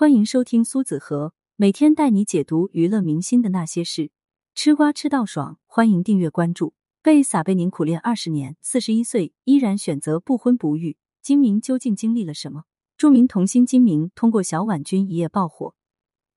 欢迎收听苏子和每天带你解读娱乐明星的那些事，吃瓜吃到爽，欢迎订阅关注。被撒贝宁苦练二十年，四十一岁依然选择不婚不育，金明究竟经历了什么？著名童星金明通过小婉君一夜爆火，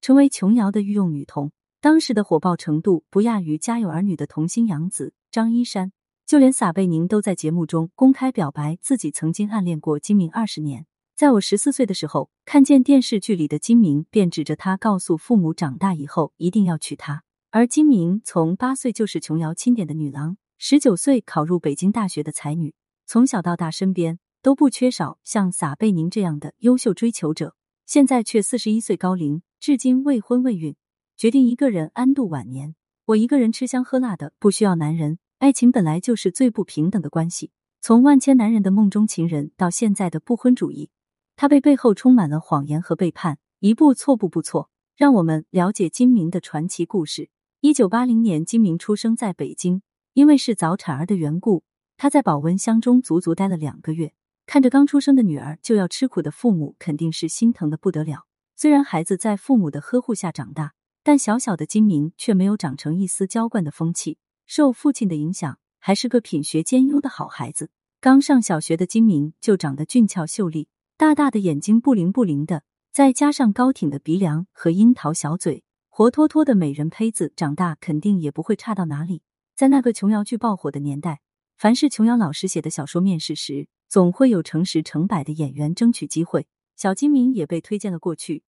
成为琼瑶的御用女童。当时的火爆程度不亚于《家有儿女》的童星杨紫、张一山，就连撒贝宁都在节目中公开表白自己曾经暗恋过金明二十年。在我十四岁的时候，看见电视剧里的金明，便指着他告诉父母，长大以后一定要娶她。而金明从八岁就是琼瑶钦点的女郎，十九岁考入北京大学的才女，从小到大身边都不缺少像撒贝宁这样的优秀追求者。现在却四十一岁高龄，至今未婚未孕，决定一个人安度晚年。我一个人吃香喝辣的，不需要男人。爱情本来就是最不平等的关系，从万千男人的梦中情人到现在的不婚主义。他被背后充满了谎言和背叛，一步错步步错。让我们了解金明的传奇故事。一九八零年，金明出生在北京，因为是早产儿的缘故，他在保温箱中足足待了两个月。看着刚出生的女儿就要吃苦的父母，肯定是心疼的不得了。虽然孩子在父母的呵护下长大，但小小的金明却没有长成一丝娇惯的风气，受父亲的影响，还是个品学兼优的好孩子。刚上小学的金明就长得俊俏秀丽。大大的眼睛不灵不灵的，再加上高挺的鼻梁和樱桃小嘴，活脱脱的美人胚子，长大肯定也不会差到哪里。在那个琼瑶剧爆火的年代，凡是琼瑶老师写的小说面试时，总会有成十成百的演员争取机会。小金明也被推荐了过去。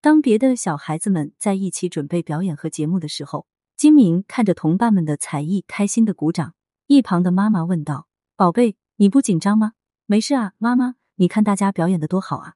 当别的小孩子们在一起准备表演和节目的时候，金明看着同伴们的才艺，开心的鼓掌。一旁的妈妈问道：“宝贝，你不紧张吗？”“没事啊，妈妈。”你看大家表演的多好啊！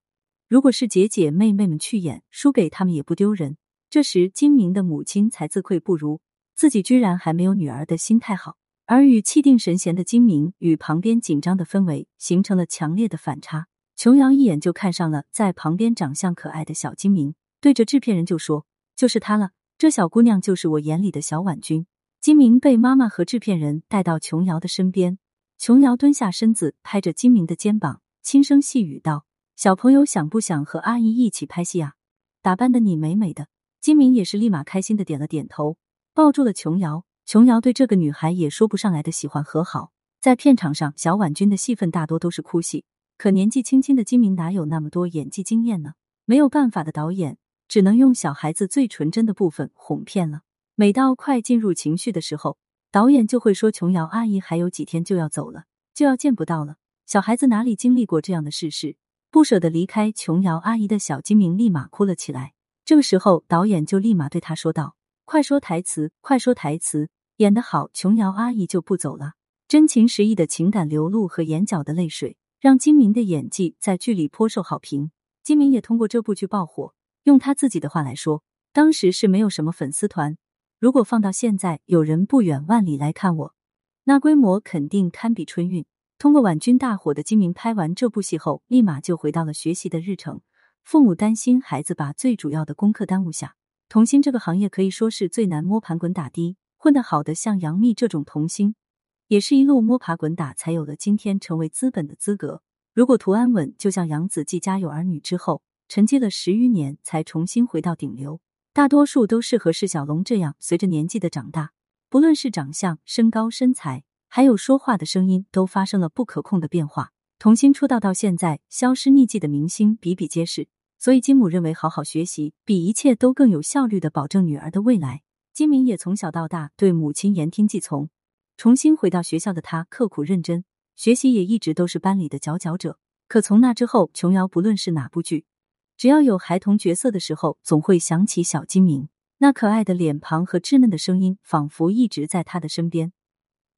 如果是姐姐妹妹们去演，输给他们也不丢人。这时，金明的母亲才自愧不如，自己居然还没有女儿的心态好。而与气定神闲的金明与旁边紧张的氛围形成了强烈的反差。琼瑶一眼就看上了在旁边长相可爱的小金明，对着制片人就说：“就是她了，这小姑娘就是我眼里的小婉君。”金明被妈妈和制片人带到琼瑶的身边，琼瑶蹲下身子，拍着金明的肩膀。轻声细语道：“小朋友想不想和阿姨一起拍戏啊？打扮的你美美的。”金明也是立马开心的点了点头，抱住了琼瑶。琼瑶对这个女孩也说不上来的喜欢和好。在片场上，小婉君的戏份大多都是哭戏，可年纪轻轻的金明哪有那么多演技经验呢？没有办法的导演只能用小孩子最纯真的部分哄骗了。每到快进入情绪的时候，导演就会说：“琼瑶阿姨还有几天就要走了，就要见不到了。”小孩子哪里经历过这样的事事，不舍得离开琼瑶阿姨的小金明立马哭了起来。这个时候，导演就立马对他说道：“快说台词，快说台词，演得好，琼瑶阿姨就不走了。”真情实意的情感流露和眼角的泪水，让金明的演技在剧里颇受好评。金明也通过这部剧爆火。用他自己的话来说，当时是没有什么粉丝团，如果放到现在，有人不远万里来看我，那规模肯定堪比春运。通过婉君大火的金明拍完这部戏后，立马就回到了学习的日程。父母担心孩子把最主要的功课耽误下。童星这个行业可以说是最难摸盘滚打的，混得好的像杨幂这种童星，也是一路摸爬滚打才有了今天成为资本的资格。如果图安稳，就像杨紫继《家有儿女》之后，沉寂了十余年才重新回到顶流，大多数都适合释小龙这样随着年纪的长大，不论是长相、身高、身材。还有说话的声音都发生了不可控的变化。童星出道到现在，消失匿迹的明星比比皆是，所以金母认为好好学习比一切都更有效率的保证女儿的未来。金明也从小到大对母亲言听计从，重新回到学校的他刻苦认真，学习也一直都是班里的佼佼者。可从那之后，琼瑶不论是哪部剧，只要有孩童角色的时候，总会想起小金明那可爱的脸庞和稚嫩的声音，仿佛一直在他的身边。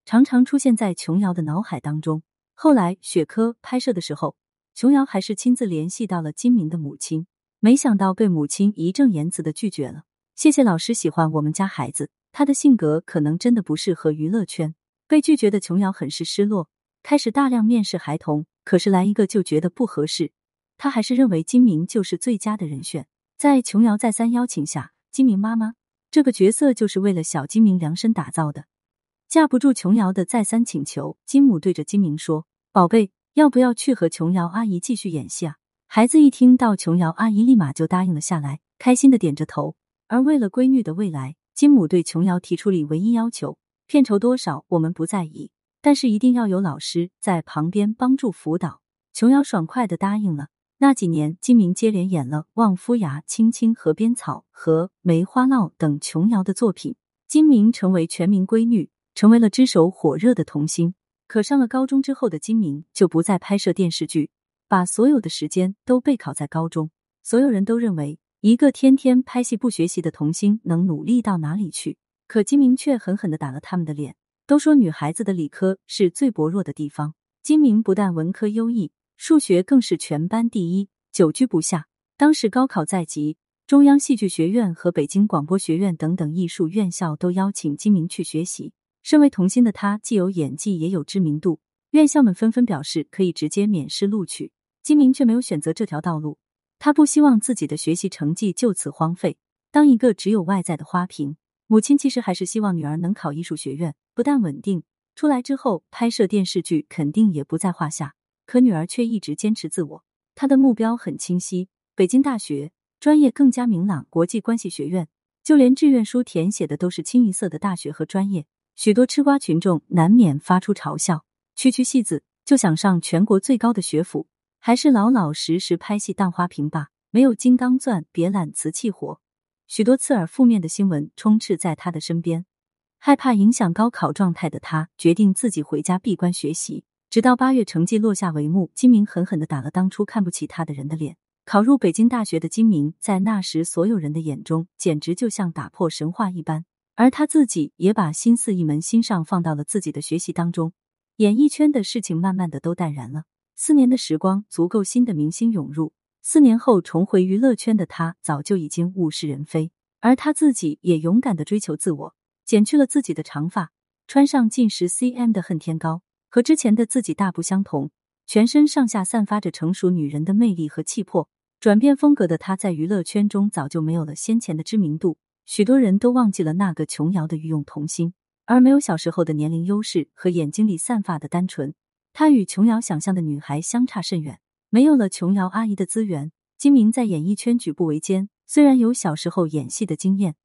常常出现在琼瑶的脑海当中。后来雪珂拍摄的时候，琼瑶还是亲自联系到了金明的母亲，没想到被母亲义正言辞的拒绝了。谢谢老师喜欢我们家孩子，他的性格可能真的不适合娱乐圈。被拒绝的琼瑶很是失落，开始大量面试孩童，可是来一个就觉得不合适。他还是认为金明就是最佳的人选。在琼瑶再三邀请下，金明妈妈这个角色就是为了小金明量身打造的。架不住琼瑶的再三请求，金母对着金明说：“宝贝，要不要去和琼瑶阿姨继续演戏啊？孩子一听到琼瑶阿姨，立马就答应了下来，开心的点着头。而为了闺女的未来，金母对琼瑶提出了唯一要求：片酬多少我们不在意，但是一定要有老师在旁边帮助辅导。琼瑶爽快的答应了。那几年，金明接连演了《望夫崖》《青青河边草》和《梅花烙》等琼瑶的作品，金明成为全民闺女，成为了炙手火热的童星。可上了高中之后的金明就不再拍摄电视剧，把所有的时间都备考在高中。所有人都认为，一个天天拍戏不学习的童星能努力到哪里去？可金明却狠狠的打了他们的脸。都说女孩子的理科是最薄弱的地方，金明不但文科优异。数学更是全班第一，久居不下。当时高考在即，中央戏剧学院和北京广播学院等等艺术院校都邀请金明去学习。身为童星的他，既有演技，也有知名度，院校们纷纷表示可以直接免试录取。金明却没有选择这条道路，他不希望自己的学习成绩就此荒废，当一个只有外在的花瓶。母亲其实还是希望女儿能考艺术学院，不但稳定，出来之后拍摄电视剧肯定也不在话下。可女儿却一直坚持自我，她的目标很清晰：北京大学专业更加明朗，国际关系学院，就连志愿书填写的都是清一色的大学和专业。许多吃瓜群众难免发出嘲笑：区区戏子就想上全国最高的学府，还是老老实实拍戏当花瓶吧？没有金刚钻，别揽瓷器活。许多刺耳负面的新闻充斥在他的身边，害怕影响高考状态的他，决定自己回家闭关学习。直到八月成绩落下帷幕，金明狠狠的打了当初看不起他的人的脸。考入北京大学的金明，在那时所有人的眼中，简直就像打破神话一般。而他自己也把心思一门心上放到了自己的学习当中。演艺圈的事情慢慢的都淡然了。四年的时光足够新的明星涌入。四年后重回娱乐圈的他，早就已经物是人非。而他自己也勇敢的追求自我，剪去了自己的长发，穿上近十 cm 的恨天高。和之前的自己大不相同，全身上下散发着成熟女人的魅力和气魄。转变风格的她在娱乐圈中早就没有了先前的知名度，许多人都忘记了那个琼瑶的御用童星，而没有小时候的年龄优势和眼睛里散发的单纯。她与琼瑶想象的女孩相差甚远，没有了琼瑶阿姨的资源，金明在演艺圈举步维艰。虽然有小时候演戏的经验，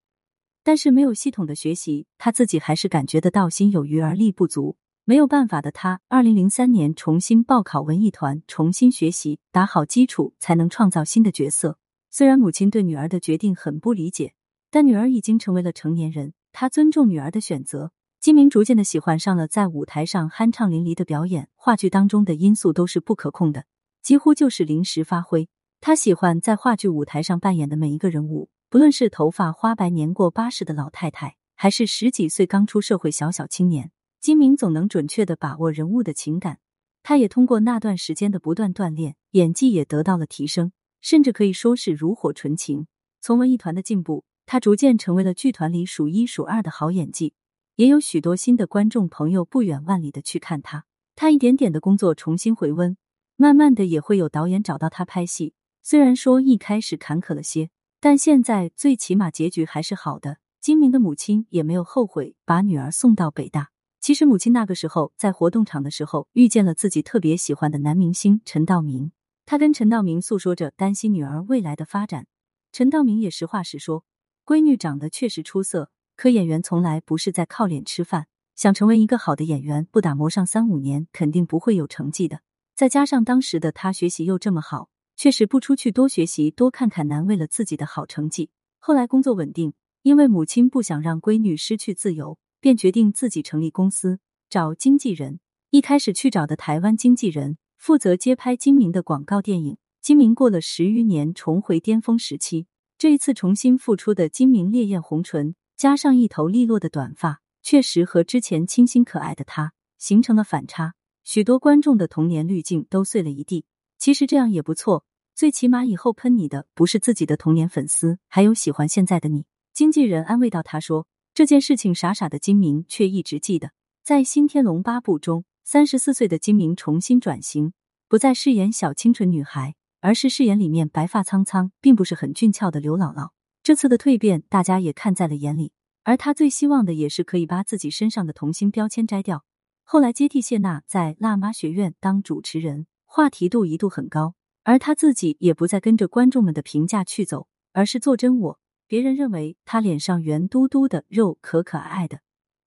但是没有系统的学习，他自己还是感觉得到心有余而力不足。没有办法的他，二零零三年重新报考文艺团，重新学习，打好基础，才能创造新的角色。虽然母亲对女儿的决定很不理解，但女儿已经成为了成年人，他尊重女儿的选择。金明逐渐的喜欢上了在舞台上酣畅淋漓的表演，话剧当中的因素都是不可控的，几乎就是临时发挥。他喜欢在话剧舞台上扮演的每一个人物，不论是头发花白年过八十的老太太，还是十几岁刚出社会小小青年。金明总能准确的把握人物的情感，他也通过那段时间的不断锻炼，演技也得到了提升，甚至可以说是炉火纯青。从文艺团的进步，他逐渐成为了剧团里数一数二的好演技，也有许多新的观众朋友不远万里的去看他。他一点点的工作重新回温，慢慢的也会有导演找到他拍戏。虽然说一开始坎坷了些，但现在最起码结局还是好的。金明的母亲也没有后悔把女儿送到北大。其实母亲那个时候在活动场的时候遇见了自己特别喜欢的男明星陈道明，他跟陈道明诉说着担心女儿未来的发展。陈道明也实话实说，闺女长得确实出色，可演员从来不是在靠脸吃饭，想成为一个好的演员，不打磨上三五年肯定不会有成绩的。再加上当时的他学习又这么好，确实不出去多学习多看看难为了自己的好成绩。后来工作稳定，因为母亲不想让闺女失去自由。便决定自己成立公司，找经纪人。一开始去找的台湾经纪人，负责接拍金明的广告电影。金明过了十余年，重回巅峰时期。这一次重新复出的金明，烈焰红唇，加上一头利落的短发，确实和之前清新可爱的他形成了反差。许多观众的童年滤镜都碎了一地。其实这样也不错，最起码以后喷你的不是自己的童年粉丝，还有喜欢现在的你。经纪人安慰到他说。这件事情，傻傻的金明却一直记得。在《新天龙八部》中，三十四岁的金明重新转型，不再饰演小清纯女孩，而是饰演里面白发苍苍、并不是很俊俏的刘姥姥。这次的蜕变，大家也看在了眼里。而她最希望的，也是可以把自己身上的童星标签摘掉。后来接替谢娜在辣妈学院当主持人，话题度一度很高。而她自己也不再跟着观众们的评价去走，而是做真我。别人认为她脸上圆嘟嘟的肉可可爱爱的，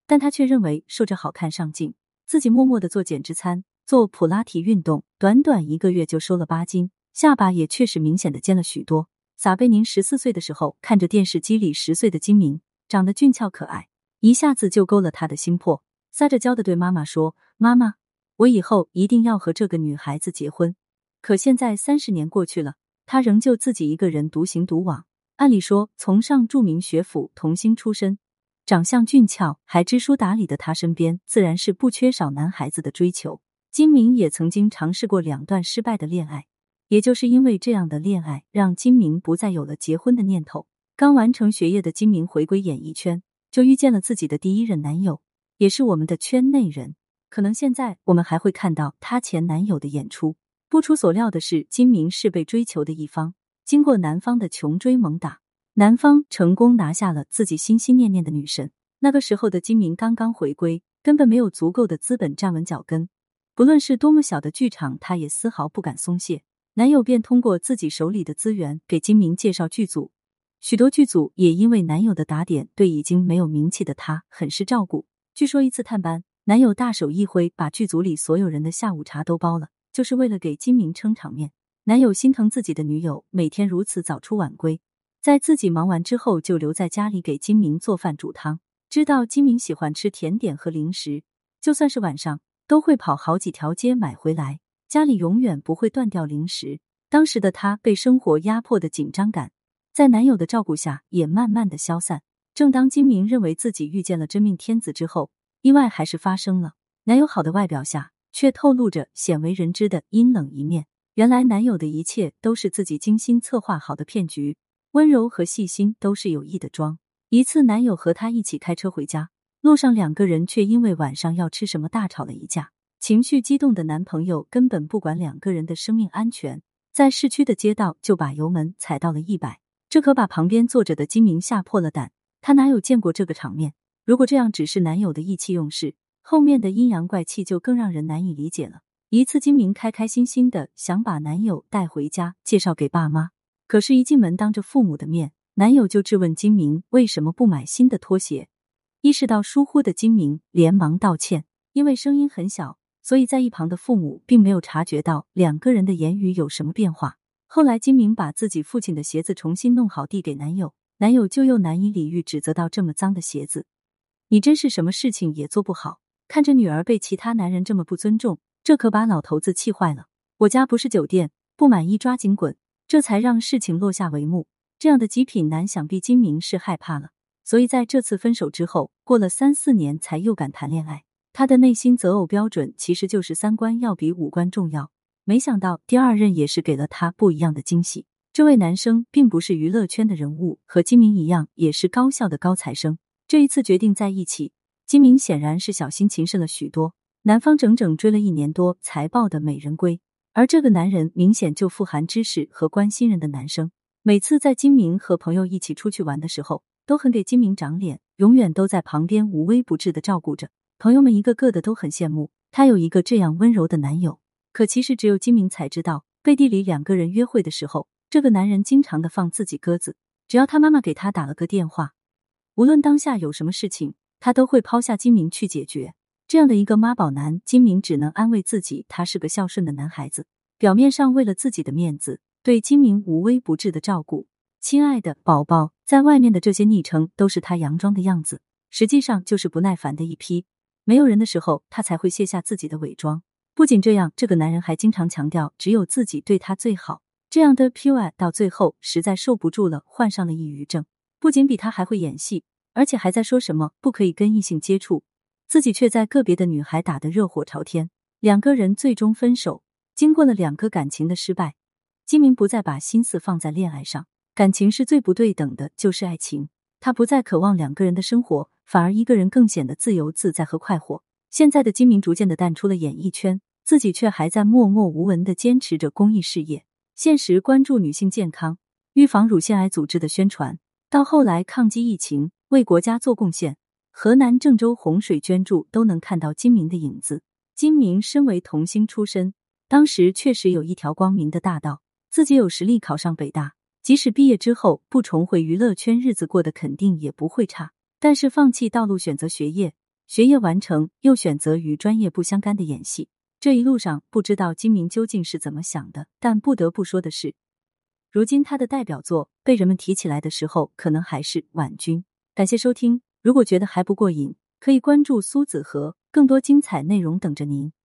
但她却认为瘦着好看上镜。自己默默的做减脂餐，做普拉提运动，短短一个月就瘦了八斤，下巴也确实明显的尖了许多。撒贝宁十四岁的时候，看着电视机里十岁的金明，长得俊俏可爱，一下子就勾了他的心魄，撒着娇的对妈妈说：“妈妈，我以后一定要和这个女孩子结婚。”可现在三十年过去了，他仍旧自己一个人独行独往。按理说，从上著名学府童星出身，长相俊俏，还知书达理的他身边，自然是不缺少男孩子的追求。金明也曾经尝试过两段失败的恋爱，也就是因为这样的恋爱，让金明不再有了结婚的念头。刚完成学业的金明回归演艺圈，就遇见了自己的第一任男友，也是我们的圈内人。可能现在我们还会看到她前男友的演出。不出所料的是，金明是被追求的一方。经过男方的穷追猛打，男方成功拿下了自己心心念念的女神。那个时候的金明刚刚回归，根本没有足够的资本站稳脚跟。不论是多么小的剧场，他也丝毫不敢松懈。男友便通过自己手里的资源给金明介绍剧组，许多剧组也因为男友的打点，对已经没有名气的他很是照顾。据说一次探班，男友大手一挥，把剧组里所有人的下午茶都包了，就是为了给金明撑场面。男友心疼自己的女友每天如此早出晚归，在自己忙完之后就留在家里给金明做饭煮汤。知道金明喜欢吃甜点和零食，就算是晚上都会跑好几条街买回来，家里永远不会断掉零食。当时的她被生活压迫的紧张感，在男友的照顾下也慢慢的消散。正当金明认为自己遇见了真命天子之后，意外还是发生了。男友好的外表下，却透露着鲜为人知的阴冷一面。原来男友的一切都是自己精心策划好的骗局，温柔和细心都是有意的装。一次，男友和她一起开车回家，路上两个人却因为晚上要吃什么大吵了一架。情绪激动的男朋友根本不管两个人的生命安全，在市区的街道就把油门踩到了一百，这可把旁边坐着的金明吓破了胆。他哪有见过这个场面？如果这样只是男友的意气用事，后面的阴阳怪气就更让人难以理解了。一次，金明开开心心的想把男友带回家，介绍给爸妈。可是，一进门当着父母的面，男友就质问金明为什么不买新的拖鞋。意识到疏忽的金明连忙道歉，因为声音很小，所以在一旁的父母并没有察觉到两个人的言语有什么变化。后来，金明把自己父亲的鞋子重新弄好递给男友，男友就又难以理喻，指责到这么脏的鞋子，你真是什么事情也做不好。看着女儿被其他男人这么不尊重。这可把老头子气坏了。我家不是酒店，不满意抓紧滚。这才让事情落下帷幕。这样的极品男，想必金明是害怕了。所以在这次分手之后，过了三四年才又敢谈恋爱。他的内心择偶标准其实就是三观要比五官重要。没想到第二任也是给了他不一样的惊喜。这位男生并不是娱乐圈的人物，和金明一样，也是高校的高材生。这一次决定在一起，金明显然是小心谨慎了许多。男方整整追了一年多才抱的美人归，而这个男人明显就富含知识和关心人的男生。每次在金明和朋友一起出去玩的时候，都很给金明长脸，永远都在旁边无微不至的照顾着。朋友们一个个的都很羡慕她有一个这样温柔的男友。可其实只有金明才知道，背地里两个人约会的时候，这个男人经常的放自己鸽子。只要他妈妈给他打了个电话，无论当下有什么事情，他都会抛下金明去解决。这样的一个妈宝男，金明只能安慰自己，他是个孝顺的男孩子。表面上为了自己的面子，对金明无微不至的照顾。亲爱的宝宝，在外面的这些昵称都是他佯装的样子，实际上就是不耐烦的一批。没有人的时候，他才会卸下自己的伪装。不仅这样，这个男人还经常强调只有自己对他最好。这样的 pure 到最后实在受不住了，患上了抑郁症。不仅比他还会演戏，而且还在说什么不可以跟异性接触。自己却在个别的女孩打得热火朝天，两个人最终分手。经过了两个感情的失败，金明不再把心思放在恋爱上，感情是最不对等的，就是爱情。他不再渴望两个人的生活，反而一个人更显得自由自在和快活。现在的金明逐渐的淡出了演艺圈，自己却还在默默无闻的坚持着公益事业。现实关注女性健康、预防乳腺癌组织的宣传，到后来抗击疫情，为国家做贡献。河南郑州洪水捐助都能看到金明的影子。金明身为童星出身，当时确实有一条光明的大道，自己有实力考上北大，即使毕业之后不重回娱乐圈，日子过得肯定也不会差。但是放弃道路，选择学业，学业完成又选择与专业不相干的演戏。这一路上，不知道金明究竟是怎么想的。但不得不说的是，如今他的代表作被人们提起来的时候，可能还是婉君。感谢收听，如果觉得还不过瘾，可以关注苏子和，更多精彩内容等着您。